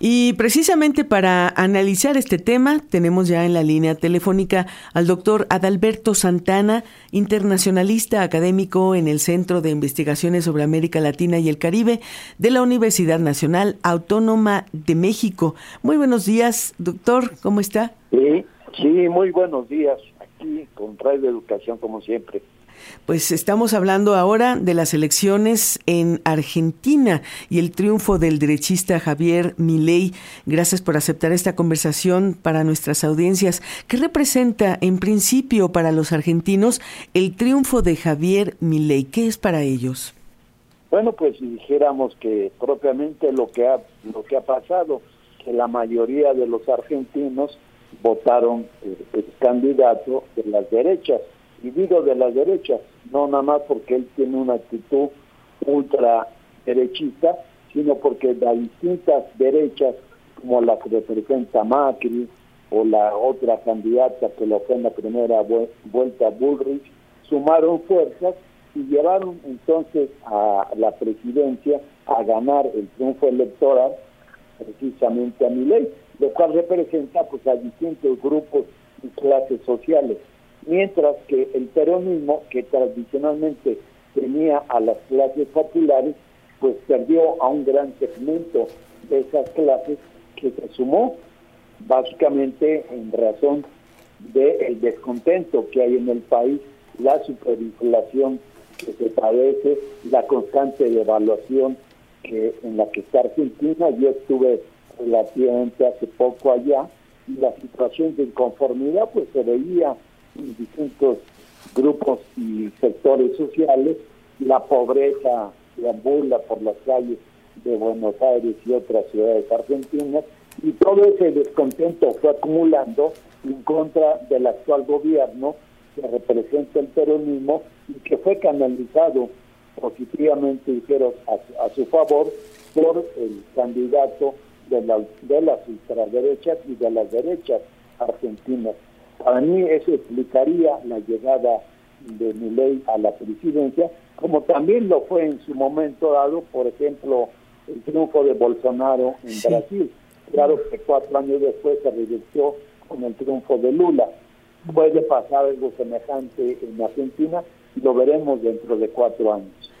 Y precisamente para analizar este tema, tenemos ya en la línea telefónica al doctor Adalberto Santana, internacionalista académico en el Centro de Investigaciones sobre América Latina y el Caribe de la Universidad Nacional Autónoma de México. Muy buenos días, doctor, ¿cómo está? Sí, sí, muy buenos días. Aquí con Radio Educación, como siempre. Pues estamos hablando ahora de las elecciones en Argentina y el triunfo del derechista Javier Milei. Gracias por aceptar esta conversación para nuestras audiencias. ¿Qué representa en principio para los argentinos el triunfo de Javier Milei? ¿Qué es para ellos? Bueno, pues si dijéramos que propiamente lo que ha lo que ha pasado, que la mayoría de los argentinos votaron el, el candidato de las derechas y de la derecha, no nada más porque él tiene una actitud ultra derechista, sino porque las distintas derechas, como la que representa Macri o la otra candidata que lo fue en la primera vuelta Bullrich, sumaron fuerzas y llevaron entonces a la presidencia a ganar el triunfo electoral precisamente a mi ley, lo cual representa pues a distintos grupos y clases sociales mientras que el peronismo, que tradicionalmente tenía a las clases populares, pues perdió a un gran segmento de esas clases que se sumó básicamente en razón del descontento que hay en el país, la superinflación que se padece, la constante devaluación que en la que está Argentina. Yo estuve relativamente hace poco allá y la situación de inconformidad pues se veía distintos grupos y sectores sociales, la pobreza deambula por las calles de Buenos Aires y otras ciudades argentinas, y todo ese descontento fue acumulando en contra del actual gobierno que representa el peronismo y que fue canalizado positivamente, dijeron, a, su favor por el candidato de, de las ultraderechas y de las derechas argentinas. Para mí eso explicaría la llegada de Milei a la presidencia, como también lo fue en su momento dado, por ejemplo, el triunfo de Bolsonaro en Brasil. Claro que cuatro años después se revirtió con el triunfo de Lula. Puede pasar algo semejante en Argentina y lo veremos dentro de cuatro años.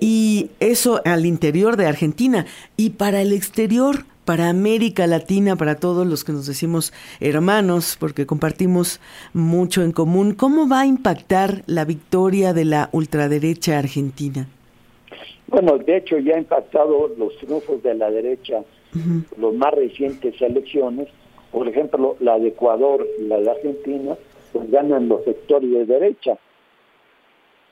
Y eso al interior de Argentina. ¿Y para el exterior? Para América Latina, para todos los que nos decimos hermanos, porque compartimos mucho en común. ¿Cómo va a impactar la victoria de la ultraderecha argentina? Bueno, de hecho ya ha impactado los triunfos de la derecha, los más recientes elecciones, por ejemplo, la de Ecuador y la de Argentina, pues ganan los sectores de derecha.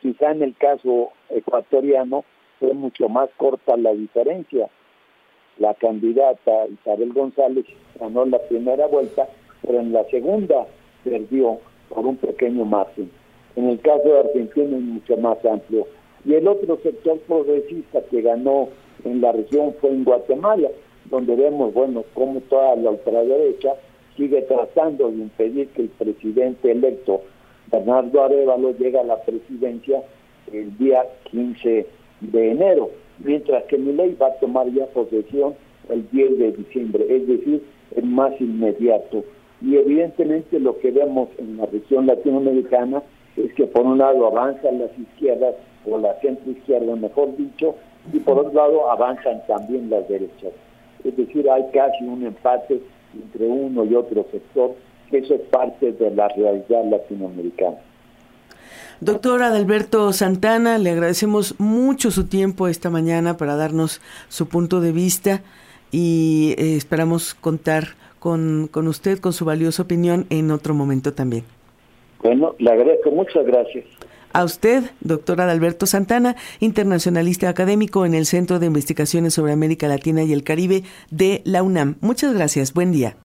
Quizá en el caso ecuatoriano fue mucho más corta la diferencia la candidata Isabel González ganó la primera vuelta, pero en la segunda perdió por un pequeño margen. En el caso de Argentina es mucho más amplio. Y el otro sector progresista que ganó en la región fue en Guatemala, donde vemos, bueno, cómo toda la ultraderecha sigue tratando de impedir que el presidente electo Bernardo Arevalo llegue a la presidencia el día 15 de enero mientras que mi ley va a tomar ya posesión el 10 de diciembre, es decir, el más inmediato. Y evidentemente lo que vemos en la región latinoamericana es que por un lado avanzan las izquierdas, o la centro izquierda mejor dicho, y por otro lado avanzan también las derechas. Es decir, hay casi un empate entre uno y otro sector, que eso es parte de la realidad latinoamericana. Doctor Adalberto Santana, le agradecemos mucho su tiempo esta mañana para darnos su punto de vista y eh, esperamos contar con, con usted, con su valiosa opinión en otro momento también. Bueno, le agradezco, muchas gracias. A usted, doctor Adalberto Santana, internacionalista académico en el Centro de Investigaciones sobre América Latina y el Caribe de la UNAM. Muchas gracias, buen día.